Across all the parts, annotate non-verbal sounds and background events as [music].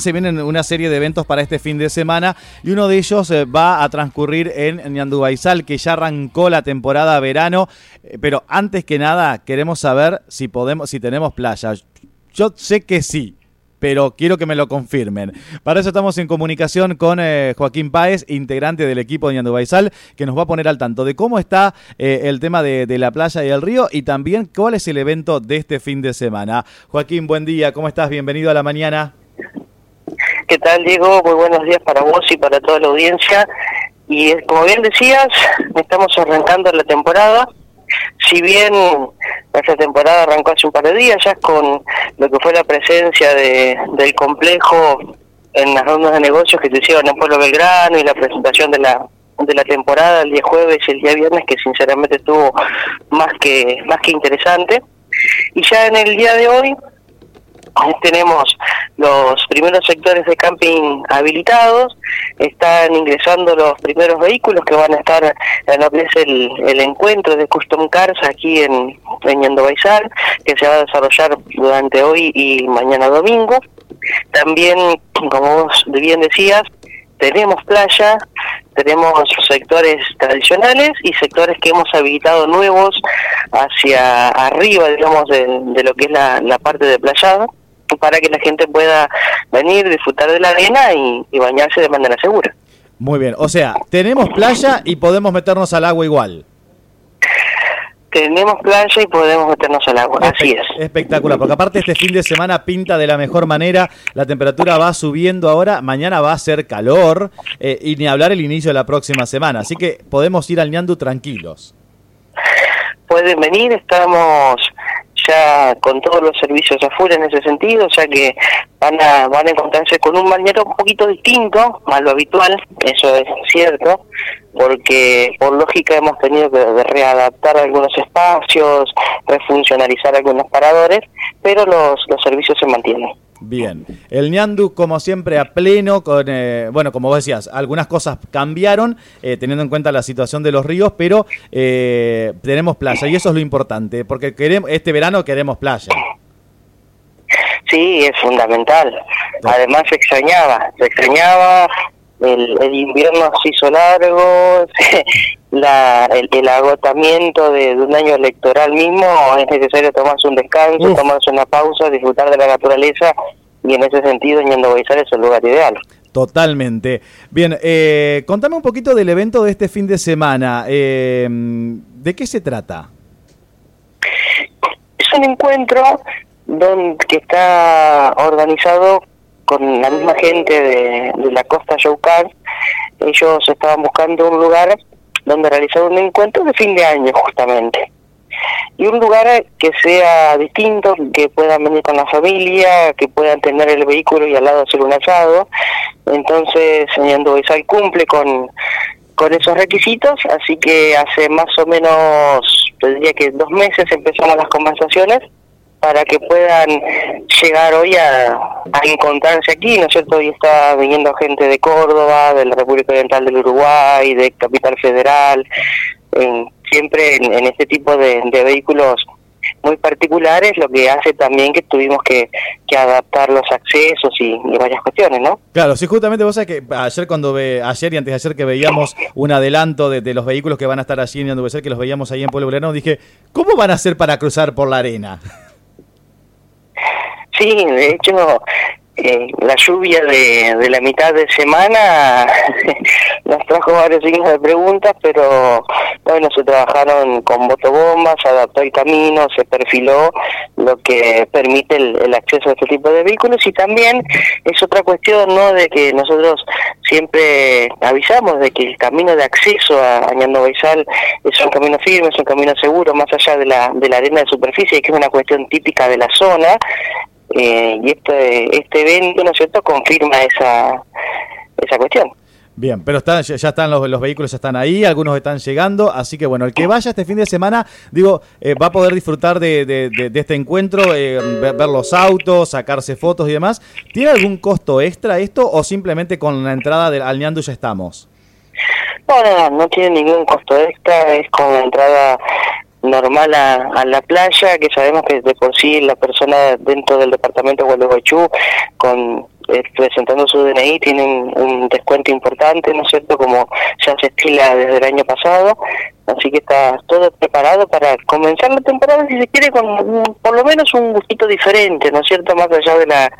Se vienen una serie de eventos para este fin de semana y uno de ellos eh, va a transcurrir en Ñandubaizal, que ya arrancó la temporada verano. Eh, pero antes que nada, queremos saber si podemos, si tenemos playa. Yo sé que sí, pero quiero que me lo confirmen. Para eso estamos en comunicación con eh, Joaquín Páez, integrante del equipo de Ñandubaizal, que nos va a poner al tanto de cómo está el tema de, de la playa y el río y también cuál es el evento de este fin de semana. Joaquín, buen día, ¿cómo estás? Bienvenido a la mañana. ¿Qué tal, Diego? Muy buenos días para vos y para toda la audiencia. Y eh, como bien decías, estamos arrancando la temporada. Si bien nuestra temporada arrancó hace un par de días, ya con lo que fue la presencia de, del complejo en las rondas de negocios que se hicieron en Pueblo Belgrano y la presentación de la de la temporada el día jueves y el día viernes que sinceramente estuvo más que más que interesante y ya en el día de hoy tenemos los primeros sectores de camping habilitados, están ingresando los primeros vehículos que van a estar en lo que es el, encuentro de Custom Cars aquí en, en que se va a desarrollar durante hoy y mañana domingo. También, como vos bien decías, tenemos playa, tenemos sectores tradicionales y sectores que hemos habilitado nuevos hacia arriba, digamos, de, lo que es la, la parte de playada para que la gente pueda venir, disfrutar de la arena y, bañarse de manera segura. Muy bien, o sea, tenemos playa y podemos meternos al agua igual. Tenemos playa y podemos meternos al agua, así es. Espectacular, porque aparte este fin de semana pinta de la mejor manera, la temperatura va subiendo ahora, mañana va a ser calor eh, y ni hablar el inicio de la próxima semana, así que podemos ir al ñandu tranquilos. Pueden venir, estamos ya con todos los servicios afuera en ese sentido, ya que van a, van a encontrarse con un bañero un poquito distinto a lo habitual, eso es cierto, porque por lógica hemos tenido que readaptar algunos espacios, refuncionalizar algunos paradores, pero los, los servicios se mantienen. Bien, el ñandu como siempre a pleno, con, eh, bueno, como vos decías, algunas cosas cambiaron eh, teniendo en cuenta la situación de los ríos, pero eh, tenemos playa y eso es lo importante, porque queremos, este verano queremos playa. Sí, es fundamental. Además se extrañaba, se extrañaba, el, el invierno se hizo largo, [laughs] la, el, agotamiento de, un año electoral mismo, es necesario tomarse un descanso, tomarse una pausa, disfrutar de la naturaleza y en ese sentido Ñando es el lugar ideal. Totalmente. Bien, eh, contame un poquito del evento de este fin de semana. Eh, ¿De qué se trata? Es un encuentro donde, que está organizado con la misma gente de, la costa Yaucar. Ellos estaban buscando un lugar donde realizar un encuentro de fin de año justamente. Y un lugar que sea distinto, que puedan venir con la familia, que puedan tener el vehículo y al lado hacer un asado. Entonces, señor Boisal cumple con, con esos requisitos, así que hace más o menos, diría que dos meses empezamos las conversaciones para que puedan llegar hoy a, encontrarse aquí, ¿no es cierto? Hoy está viniendo gente de Córdoba, de la República Oriental del Uruguay, de Capital Federal, siempre en, este tipo de, vehículos muy particulares, lo que hace también que tuvimos que, adaptar los accesos y, varias cuestiones, ¿no? Claro, sí, justamente vos sabés que ayer cuando ve, ayer y antes de ayer que veíamos un adelanto de, los vehículos que van a estar allí en ser que los veíamos ahí en Pueblo Belgrano, dije, ¿cómo van a hacer para cruzar por la arena? Sí, de hecho, eh, la lluvia de, la mitad de semana [laughs] nos trajo varios signos de preguntas, pero bueno, se trabajaron con botobombas, se adaptó el camino, se perfiló lo que permite el, acceso a este tipo de vehículos y también es otra cuestión, ¿no?, de que nosotros siempre avisamos de que el camino de acceso a Añando Baizal es un camino firme, es un camino seguro, más allá de la, de la arena de superficie, que es una cuestión típica de la zona, eh, y este, este evento, ¿no es cierto?, confirma esa, esa cuestión. Bien, pero está, ya están los, los, vehículos, están ahí, algunos están llegando, así que bueno, el que vaya este fin de semana, digo, eh, va a poder disfrutar de, de, este encuentro, eh, ver, los autos, sacarse fotos y demás. ¿Tiene algún costo extra esto o simplemente con la entrada del, al ya estamos? No, no, no, tiene ningún costo extra, es con la entrada normal a, la playa, que sabemos que de por sí la persona dentro del departamento de Gualeguaychú, con eh, presentando su DNI tienen un descuento importante, ¿no es cierto? Como ya se estila desde el año pasado. Así que está todo preparado para comenzar la temporada, si se quiere, con por lo menos un gustito diferente, ¿no es cierto? Más allá de la,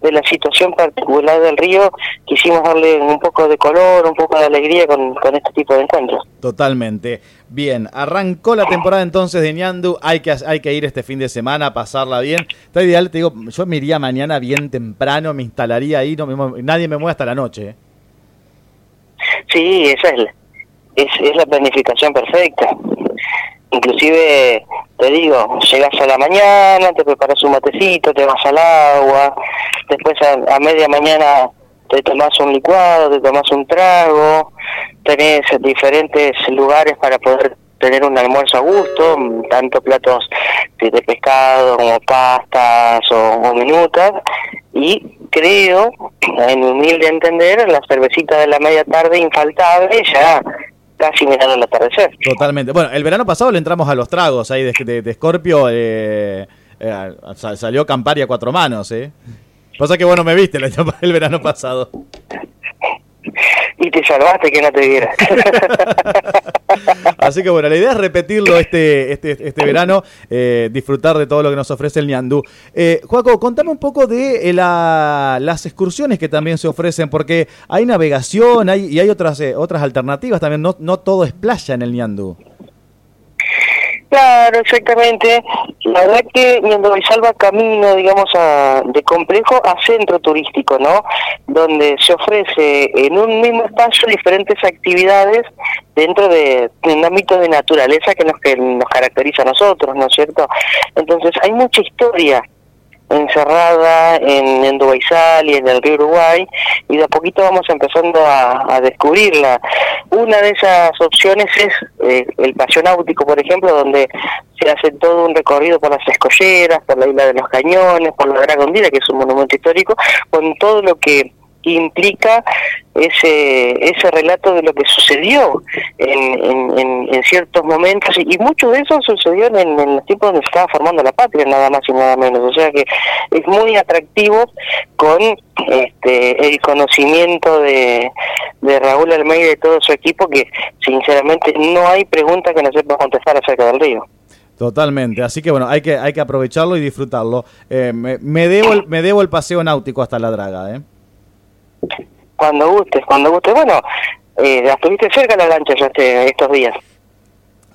de la situación particular del río, quisimos darle un poco de color, un poco de alegría con, con este tipo de encuentros. Totalmente. Bien, arrancó la temporada entonces de Ñandu, hay que, hay que ir este fin de semana pasarla bien. Está ideal, te digo, yo me iría mañana bien temprano, me instalaría ahí, no nadie me mueve hasta la noche. ¿eh? Sí, esa es la es, es la planificación perfecta. Inclusive, te digo, llegas a la mañana, te preparas un matecito, te vas al agua, después a, media mañana te tomas un licuado, te tomas un trago, tenés diferentes lugares para poder tener un almuerzo a gusto, tanto platos de, pescado como pastas o, minutas, y creo, en mi humilde entender, la cervecita de la media tarde infaltable ya casi mirando el atardecer. Totalmente. Bueno, el verano pasado le entramos a los tragos ahí de, de, Scorpio. Eh, eh, salió Campari a cuatro manos, ¿eh? Pasa que bueno me viste el verano pasado y te salvaste que no te viera. [laughs] Así que bueno, la idea es repetirlo este, este, este verano, eh, disfrutar de todo lo que nos ofrece el Ñandú. Eh, Joaco, contame un poco de eh, las excursiones que también se ofrecen, porque hay navegación hay, y hay otras, eh, otras alternativas también, no, no todo es playa en el Ñandú. Claro, exactamente. La verdad que salva camino, digamos, a, de complejo a centro turístico, ¿no? Donde se ofrece en un mismo espacio diferentes actividades dentro de, un ámbito de naturaleza que nos, que nos caracteriza a nosotros, ¿no es cierto? Entonces hay mucha historia encerrada en, en y en el río Uruguay y de a poquito vamos empezando a, descubrirla. Una de esas opciones es eh, el paseo náutico, por ejemplo, donde se hace todo un recorrido por las escolleras, por la isla de los cañones, por la Dragondina, que es un monumento histórico, con todo lo que implica ese ese relato de lo que sucedió en, en, ciertos momentos y, mucho de eso sucedió en, en los tiempos donde se estaba formando la patria nada más y nada menos o sea que es muy atractivo con este el conocimiento de, de Raúl Almeida y de todo su equipo que sinceramente no hay pregunta que no sepa contestar acerca del río Totalmente, así que bueno, hay que, hay que aprovecharlo y disfrutarlo. Eh, me, me, debo el, me debo el paseo náutico hasta la draga, ¿eh? Cuando gustes, cuando gustes. Bueno, eh, estuviste cerca la lancha ya este, estos días.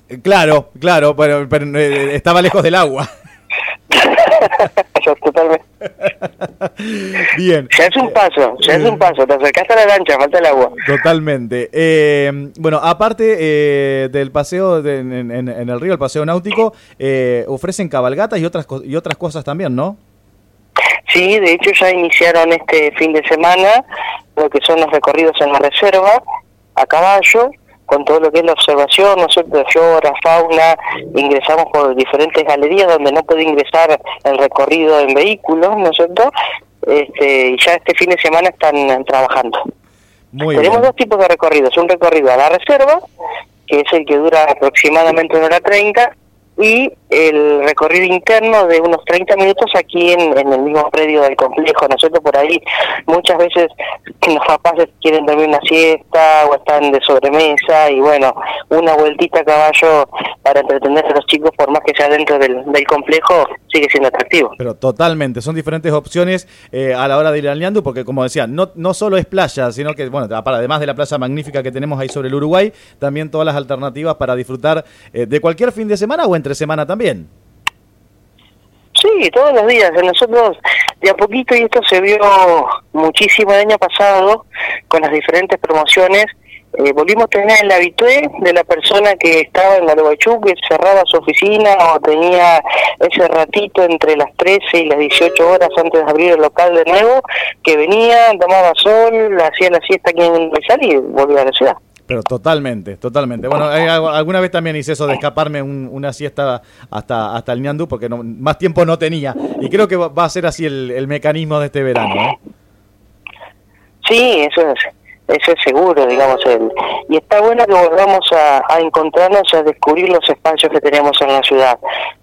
Eh, claro, claro, pero, eh, estaba lejos del agua. [laughs] Totalmente. Bien. Ya es un paso, ya es un paso. Te acercaste a la lancha, falta el agua. Totalmente. Eh, bueno, aparte del paseo en, en, el río, el paseo náutico, ofrecen cabalgatas y otras, y otras cosas también, ¿no? Sí, de hecho ya iniciaron este fin de semana lo que son los recorridos en la reserva a caballo, con todo lo que es la observación, ¿no es cierto?, de flora, fauna, ingresamos por diferentes galerías donde no puede ingresar el recorrido en vehículos, ¿no es cierto?, este, y ya este fin de semana están trabajando. Tenemos dos tipos de recorridos, un recorrido a la reserva, que es el que dura aproximadamente una hora treinta, y el recorrido interno de unos 30 minutos aquí en, el mismo predio del complejo. Nosotros por ahí muchas veces los papás quieren dormir una siesta o están de sobremesa y bueno, una vueltita a caballo para entretener a los chicos por más que sea dentro del, complejo sigue siendo atractivo. Pero totalmente, son diferentes opciones eh, a la hora de ir al porque como decía, no, no solo es playa, sino que, bueno, además de la playa magnífica que tenemos ahí sobre el Uruguay, también todas las alternativas para disfrutar eh, de cualquier fin de semana o entre semana también. Sí, todos los días. Nosotros de a poquito, y esto se vio muchísimo el año pasado con las diferentes promociones, eh, volvimos a tener el habitué de la persona que estaba en Gualeguaychú, que cerraba su oficina o tenía ese ratito entre las 13 y las 18 horas antes de abrir el local de nuevo, que venía, tomaba sol, hacía la siesta aquí en Rizal y volvía a la ciudad. Pero totalmente, totalmente. Bueno, alguna vez también hice eso de escaparme una siesta hasta, hasta el Ñandú porque no, más tiempo no tenía. Y creo que va a ser así el, mecanismo de este verano. ¿eh? Sí, eso es, eso es seguro, digamos. El, y está bueno que volvamos a, a encontrarnos, a descubrir los espacios que tenemos en la ciudad.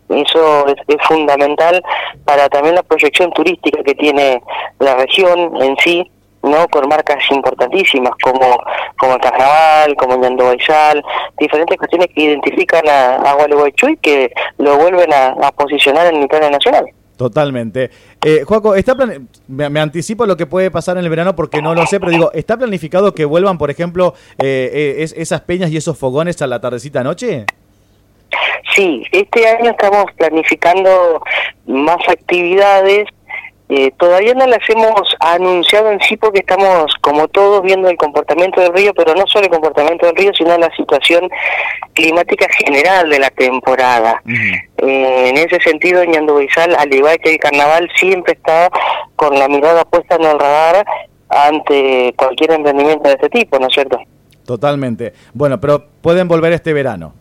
Eso es, es, fundamental para también la proyección turística que tiene la región en sí, ¿no? Con marcas importantísimas como, como el Carnaval, como Ñando Baizal, diferentes cuestiones que identifican a, a Gualeguaychú y que lo vuelven a, a posicionar en el plano nacional. Totalmente. Eh, Joaco, está me, anticipo lo que puede pasar en el verano porque no lo sé, pero digo, ¿está planificado que vuelvan, por ejemplo, eh, eh esas peñas y esos fogones a la tardecita noche? Sí, este año estamos planificando más actividades eh, todavía no las hemos anunciado en sí porque estamos, como todos, viendo el comportamiento del río, pero no solo el comportamiento del río, sino la situación climática general de la temporada. Eh, en ese sentido, Ñandubizal, al igual que el carnaval, siempre está con la mirada puesta en el radar ante cualquier emprendimiento de este tipo, ¿no es cierto? Totalmente. Bueno, pero pueden volver este verano.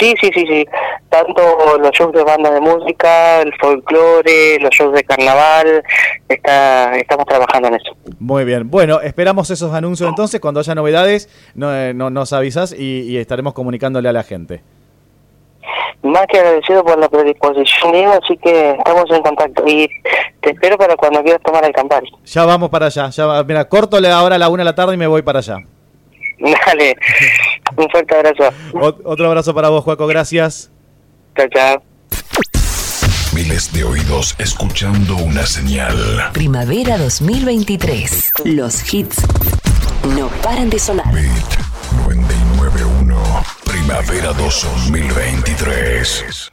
Sí, sí, sí, sí. Tanto los shows de banda de música, el folclore, los shows de carnaval, está, estamos trabajando en eso. Muy bien. Bueno, esperamos esos anuncios entonces. Cuando haya novedades, no, eh, nos avisas y, estaremos comunicándole a la gente. Más que agradecido por la predisposición, Diego, así que estamos en contacto. Y te espero para cuando quieras tomar el Campari. Ya vamos para allá. Ya Mira, corto ahora a la una de la tarde y me voy para allá. [laughs] Dale. Un fuerte abrazo. otro abrazo para vos, Juaco. Gracias. Chao, chao. Miles de oídos escuchando una señal. Primavera 2023. Los hits no paran de sonar. Beat 991. Primavera 2023.